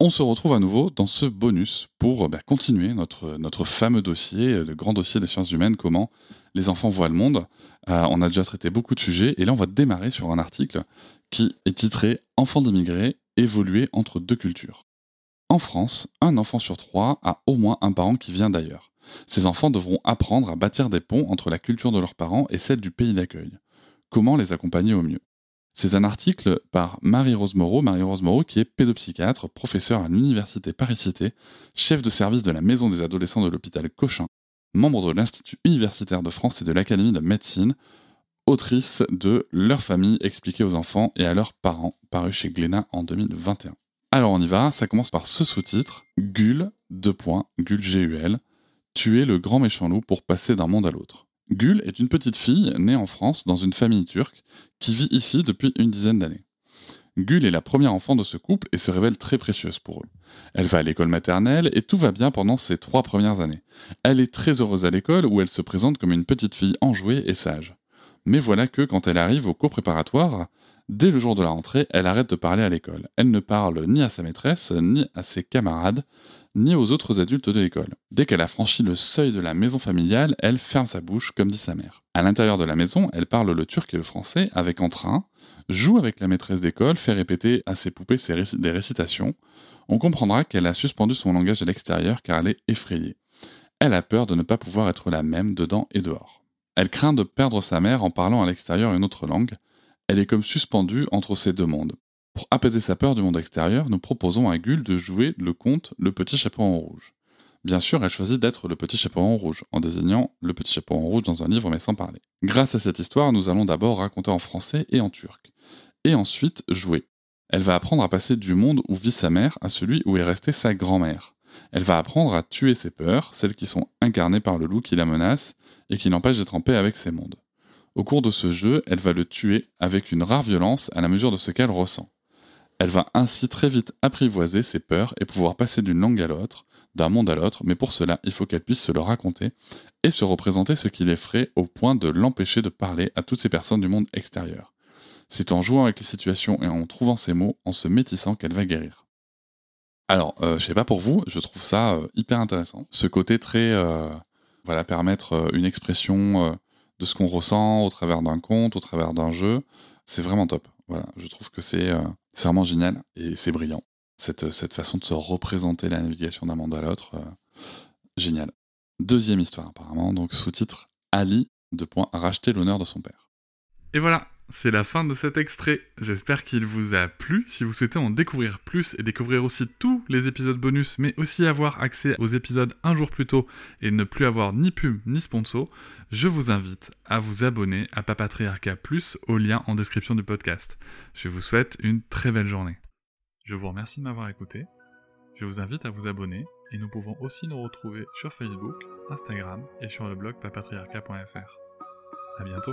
On se retrouve à nouveau dans ce bonus pour bah, continuer notre, fameux dossier, le grand dossier des sciences humaines, comment les enfants voient le monde. Euh, on a déjà traité beaucoup de sujets et là on va démarrer sur un article qui est titré Enfants d'immigrés, évoluer entre deux cultures. En France, un enfant sur trois a au moins un parent qui vient d'ailleurs. Ces enfants devront apprendre à bâtir des ponts entre la culture de leurs parents et celle du pays d'accueil. Comment les accompagner au mieux? C'est un article par Marie-Rose Moreau, Marie-Rose qui est pédopsychiatre, professeur à l'Université Paris-Cité, chef de service de la Maison des adolescents de l'hôpital Cochin, membre de l'Institut universitaire de France et de l'Académie de médecine, autrice de Leur famille expliquée aux enfants et à leurs parents, paru chez Glénat en 2021. Alors on y va, ça commence par ce sous-titre, Gul, deux points, Gul G-U-L, tuer le grand méchant loup pour passer d'un monde à l'autre. Gül est une petite fille née en France dans une famille turque qui vit ici depuis une dizaine d'années. Gül est la première enfant de ce couple et se révèle très précieuse pour eux. Elle va à l'école maternelle et tout va bien pendant ses trois premières années. Elle est très heureuse à l'école où elle se présente comme une petite fille enjouée et sage. Mais voilà que quand elle arrive au cours préparatoire, dès le jour de la rentrée, elle arrête de parler à l'école. Elle ne parle ni à sa maîtresse, ni à ses camarades, ni aux autres adultes de l'école. Dès qu'elle a franchi le seuil de la maison familiale, elle ferme sa bouche, comme dit sa mère. À l'intérieur de la maison, elle parle le turc et le français avec entrain, joue avec la maîtresse d'école, fait répéter à ses poupées des récitations. On comprendra qu'elle a suspendu son langage à l'extérieur car elle est effrayée. Elle a peur de ne pas pouvoir être la même dedans et dehors. Elle craint de perdre sa mère en parlant à l'extérieur une autre langue. Elle est comme suspendue entre ces deux mondes. Pour apaiser sa peur du monde extérieur, nous proposons à Gull de jouer le conte Le Petit Chaperon Rouge. Bien sûr, elle choisit d'être le Petit Chaperon Rouge, en désignant le Petit Chaperon Rouge dans un livre mais sans parler. Grâce à cette histoire, nous allons d'abord raconter en français et en turc. Et ensuite jouer. Elle va apprendre à passer du monde où vit sa mère à celui où est restée sa grand-mère. Elle va apprendre à tuer ses peurs, celles qui sont incarnées par le loup qui la menace et qui l'empêche d'être en paix avec ses mondes. Au cours de ce jeu, elle va le tuer avec une rare violence à la mesure de ce qu'elle ressent. Elle va ainsi très vite apprivoiser ses peurs et pouvoir passer d'une langue à l'autre, d'un monde à l'autre, mais pour cela, il faut qu'elle puisse se le raconter et se représenter ce qui l'effraie au point de l'empêcher de parler à toutes ces personnes du monde extérieur. C'est en jouant avec les situations et en trouvant ses mots, en se métissant qu'elle va guérir. Alors, euh, je sais pas pour vous, je trouve ça euh, hyper intéressant. Ce côté très, euh, voilà, permettre euh, une expression de ce qu'on ressent au travers d'un conte, au travers d'un jeu, c'est vraiment top. Voilà, je trouve que c'est c'est vraiment génial et c'est brillant. Cette, cette façon de se représenter la navigation d'un monde à l'autre, euh, génial. Deuxième histoire apparemment, donc sous-titre Ali, de point, racheter l'honneur de son père. Et voilà, c'est la fin de cet extrait. J'espère qu'il vous a plu. Si vous souhaitez en découvrir plus et découvrir aussi les épisodes bonus, mais aussi avoir accès aux épisodes un jour plus tôt et ne plus avoir ni pub ni sponsor, je vous invite à vous abonner à Papatriarca Plus au lien en description du podcast. Je vous souhaite une très belle journée. Je vous remercie de m'avoir écouté. Je vous invite à vous abonner et nous pouvons aussi nous retrouver sur Facebook, Instagram et sur le blog papatriarca.fr. À bientôt.